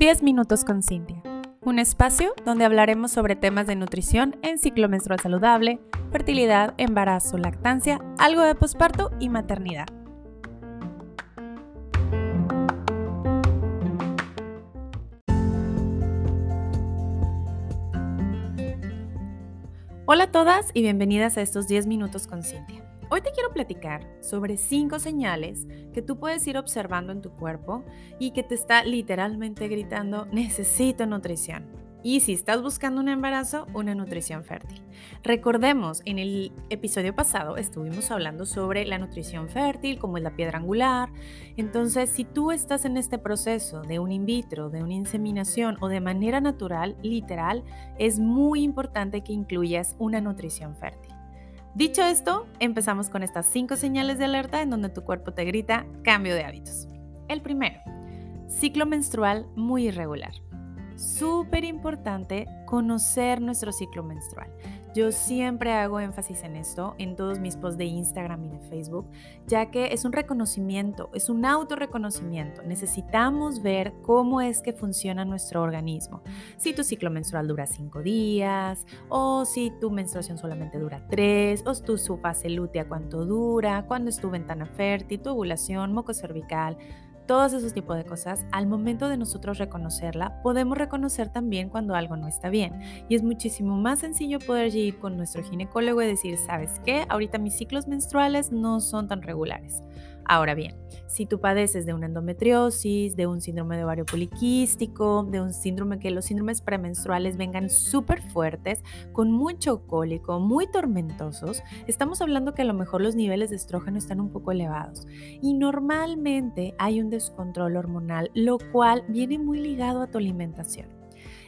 10 minutos con Cintia, un espacio donde hablaremos sobre temas de nutrición en ciclo menstrual saludable, fertilidad, embarazo, lactancia, algo de posparto y maternidad. Hola a todas y bienvenidas a estos 10 minutos con Cintia. Hoy te quiero platicar sobre 5 señales que tú puedes ir observando en tu cuerpo y que te está literalmente gritando necesito nutrición y si estás buscando un embarazo, una nutrición fértil. Recordemos, en el episodio pasado estuvimos hablando sobre la nutrición fértil, como la piedra angular. Entonces, si tú estás en este proceso de un in vitro, de una inseminación o de manera natural, literal, es muy importante que incluyas una nutrición fértil. Dicho esto, empezamos con estas cinco señales de alerta en donde tu cuerpo te grita cambio de hábitos. El primero, ciclo menstrual muy irregular súper importante conocer nuestro ciclo menstrual. Yo siempre hago énfasis en esto en todos mis posts de Instagram y de Facebook, ya que es un reconocimiento, es un autorreconocimiento. Necesitamos ver cómo es que funciona nuestro organismo. Si tu ciclo menstrual dura cinco días, o si tu menstruación solamente dura tres, o tu fase lútea cuánto dura, cuándo es tu ventana fértil, tu ovulación, moco cervical todos esos tipos de cosas, al momento de nosotros reconocerla, podemos reconocer también cuando algo no está bien. Y es muchísimo más sencillo poder ir con nuestro ginecólogo y decir, ¿sabes qué? Ahorita mis ciclos menstruales no son tan regulares. Ahora bien, si tú padeces de una endometriosis, de un síndrome de ovario poliquístico, de un síndrome que los síndromes premenstruales vengan súper fuertes, con mucho cólico, muy tormentosos, estamos hablando que a lo mejor los niveles de estrógeno están un poco elevados. Y normalmente hay un descontrol hormonal, lo cual viene muy ligado a tu alimentación.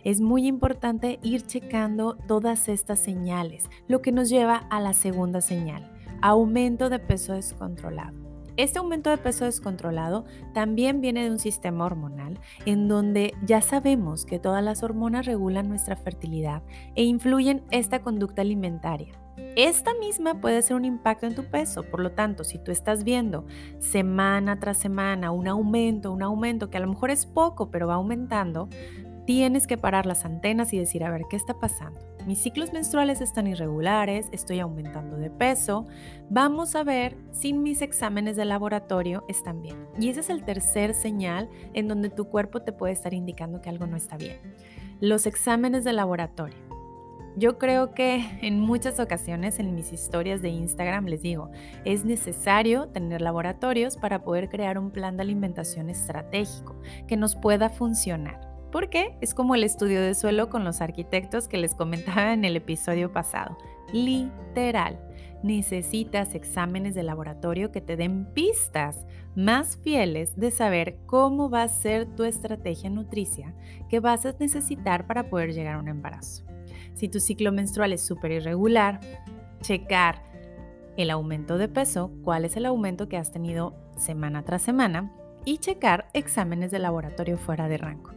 Es muy importante ir checando todas estas señales, lo que nos lleva a la segunda señal, aumento de peso descontrolado. Este aumento de peso descontrolado también viene de un sistema hormonal en donde ya sabemos que todas las hormonas regulan nuestra fertilidad e influyen esta conducta alimentaria. Esta misma puede ser un impacto en tu peso, por lo tanto, si tú estás viendo semana tras semana un aumento, un aumento que a lo mejor es poco, pero va aumentando, tienes que parar las antenas y decir, a ver, ¿qué está pasando? Mis ciclos menstruales están irregulares, estoy aumentando de peso. Vamos a ver si mis exámenes de laboratorio están bien. Y ese es el tercer señal en donde tu cuerpo te puede estar indicando que algo no está bien. Los exámenes de laboratorio. Yo creo que en muchas ocasiones en mis historias de Instagram les digo, es necesario tener laboratorios para poder crear un plan de alimentación estratégico que nos pueda funcionar porque es como el estudio de suelo con los arquitectos que les comentaba en el episodio pasado. Literal, necesitas exámenes de laboratorio que te den pistas más fieles de saber cómo va a ser tu estrategia nutricia que vas a necesitar para poder llegar a un embarazo. Si tu ciclo menstrual es súper irregular, checar el aumento de peso, cuál es el aumento que has tenido semana tras semana y checar exámenes de laboratorio fuera de rango.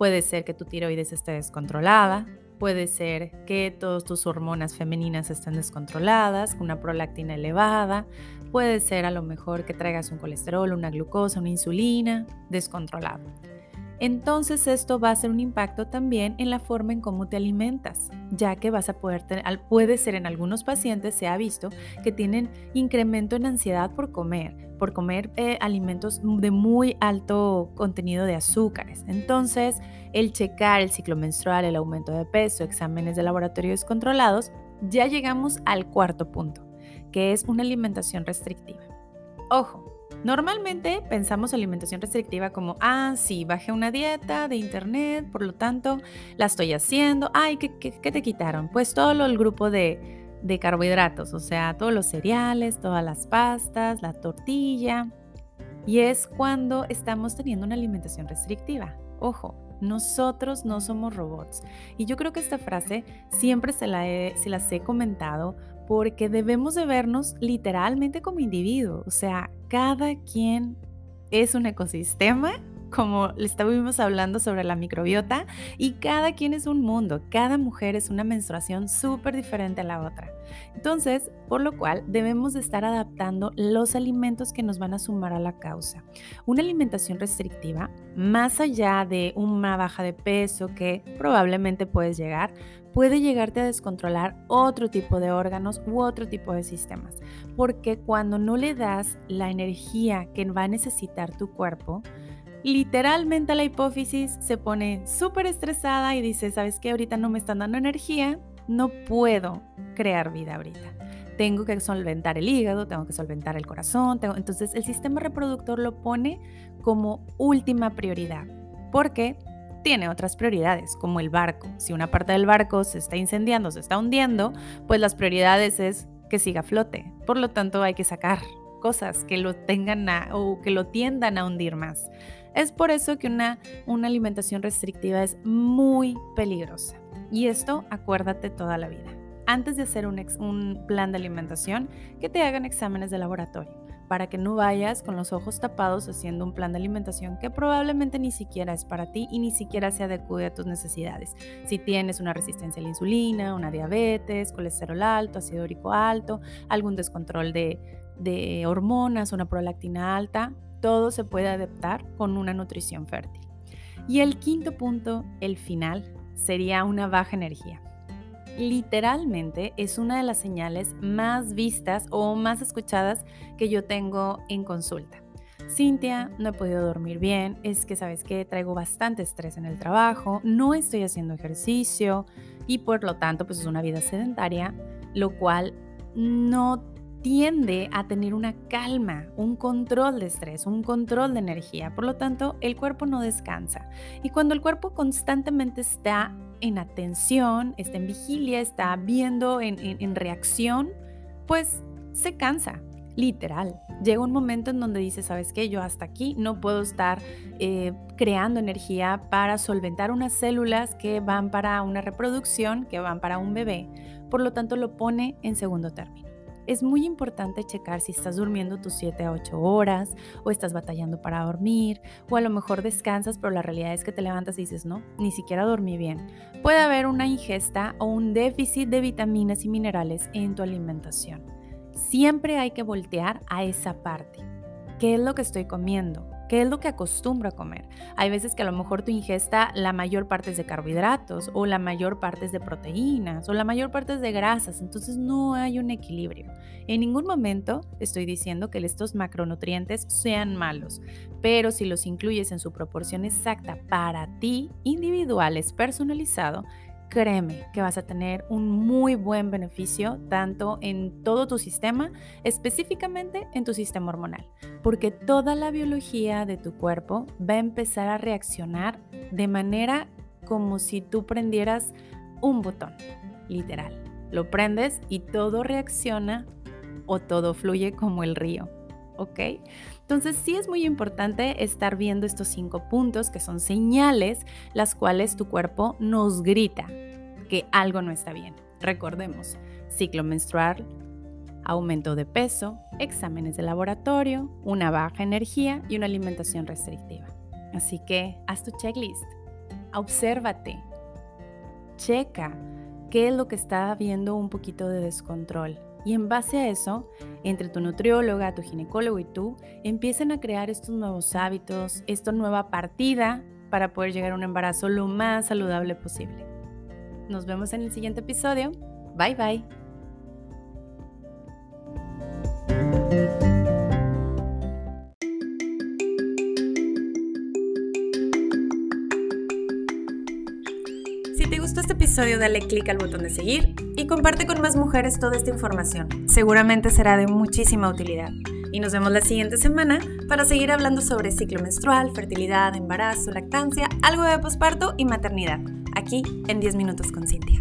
Puede ser que tu tiroides esté descontrolada, puede ser que todas tus hormonas femeninas estén descontroladas, una prolactina elevada, puede ser a lo mejor que traigas un colesterol, una glucosa, una insulina descontrolado. Entonces esto va a ser un impacto también en la forma en cómo te alimentas, ya que vas a poder tener, puede ser en algunos pacientes, se ha visto, que tienen incremento en ansiedad por comer, por comer eh, alimentos de muy alto contenido de azúcares. Entonces, el checar el ciclo menstrual, el aumento de peso, exámenes de laboratorio descontrolados, ya llegamos al cuarto punto, que es una alimentación restrictiva. Ojo, Normalmente pensamos alimentación restrictiva como, ah, sí, bajé una dieta de internet, por lo tanto la estoy haciendo. Ay, ¿qué, te quitaron? Pues todo el grupo de, de carbohidratos, o sea, todos los cereales, todas las pastas, la tortilla. Y es cuando estamos teniendo una alimentación restrictiva. Ojo, nosotros no somos robots. Y yo creo que esta frase siempre se, la se las he comentado porque debemos de vernos literalmente como individuos. O sea, cada quien es un ecosistema como le estuvimos hablando sobre la microbiota, y cada quien es un mundo, cada mujer es una menstruación súper diferente a la otra. Entonces, por lo cual debemos de estar adaptando los alimentos que nos van a sumar a la causa. Una alimentación restrictiva, más allá de una baja de peso que probablemente puedes llegar, puede llegarte a descontrolar otro tipo de órganos u otro tipo de sistemas. Porque cuando no le das la energía que va a necesitar tu cuerpo, literalmente la hipófisis se pone súper estresada y dice, ¿sabes qué? Ahorita no me están dando energía, no puedo crear vida ahorita. Tengo que solventar el hígado, tengo que solventar el corazón. Entonces el sistema reproductor lo pone como última prioridad. Porque tiene otras prioridades, como el barco. Si una parte del barco se está incendiando, se está hundiendo, pues las prioridades es que siga a flote. Por lo tanto, hay que sacar cosas que lo tengan o que lo tiendan a hundir más. Es por eso que una, una alimentación restrictiva es muy peligrosa. Y esto acuérdate toda la vida. Antes de hacer un, plan de alimentación, que te hagan exámenes de laboratorio para que no vayas con los ojos tapados haciendo un plan de alimentación que probablemente ni siquiera es para ti y ni siquiera se adecue a tus necesidades. Si tienes una resistencia a la insulina, una diabetes, colesterol alto, ácido úrico alto, algún descontrol de, de hormonas, una prolactina alta, todo se puede adaptar con una nutrición fértil. Y el quinto punto, el final, sería una baja energía literalmente es una de las señales más vistas o más escuchadas que yo tengo en consulta. Cintia, no he podido dormir bien, es que sabes que traigo bastante estrés en el trabajo, no estoy haciendo ejercicio y por lo tanto pues es una vida sedentaria, lo cual no tiende a tener una calma, un control de estrés, un control de energía. Por lo tanto, el cuerpo no descansa. Y cuando el cuerpo constantemente está en atención, está en vigilia, está viendo en, reacción, pues se cansa, literal. Llega un momento en donde dice, ¿sabes qué? Yo hasta aquí no puedo estar eh, creando energía para solventar unas células que van para una reproducción, que van para un bebé. Por lo tanto, lo pone en segundo término es muy importante checar si estás durmiendo tus 7 a 8 horas o estás batallando para dormir o a lo mejor descansas, pero la realidad es que te levantas y dices, no, ni siquiera dormí bien. Puede haber una ingesta o un déficit de vitaminas y minerales en tu alimentación. Siempre hay que voltear a esa parte. ¿Qué es lo que estoy comiendo? ¿Qué es lo que acostumbro a comer? Hay veces que a lo mejor tu ingesta la mayor parte es de carbohidratos o la mayor parte es de proteínas o la mayor parte es de grasas, entonces no hay un equilibrio. En ningún momento estoy diciendo que estos macronutrientes sean malos, pero si los incluyes en su proporción exacta para ti, individuales, personalizado, créeme que vas a tener un muy buen beneficio tanto en todo tu sistema, específicamente en tu sistema hormonal, porque toda la biología de tu cuerpo va a empezar a reaccionar de manera como si tú prendieras un botón, literal. Lo prendes y todo reacciona o todo fluye como el río, ¿ok? Entonces sí es muy importante estar viendo estos cinco puntos que son señales las cuales tu cuerpo nos grita que algo no está bien. Recordemos, ciclo menstrual, aumento de peso, exámenes de laboratorio, una baja energía y una alimentación restrictiva. Así que haz tu checklist, obsérvate, checa qué es lo que está habiendo un poquito de descontrol y en base a eso, entre tu nutrióloga, tu ginecólogo y tú, empiecen a crear estos nuevos hábitos, esta nueva partida para poder llegar a un embarazo lo más saludable posible. Nos vemos en el siguiente episodio. Bye bye. Si te gustó este episodio, dale click al botón de seguir comparte con más mujeres toda esta información. Seguramente será de muchísima utilidad. Y nos vemos la siguiente semana para seguir hablando sobre ciclo menstrual, fertilidad, embarazo, lactancia, algo de posparto y maternidad, aquí en 10 minutos con Cintia.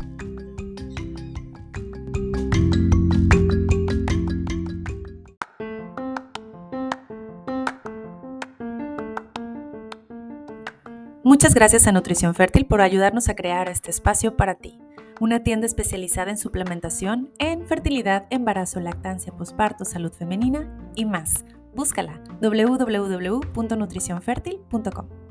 Muchas gracias a Nutrición Fértil por ayudarnos a crear este espacio para ti una tienda especializada en suplementación en fertilidad, embarazo, lactancia, posparto, salud femenina y más. Búscala www.nutricionfertil.com.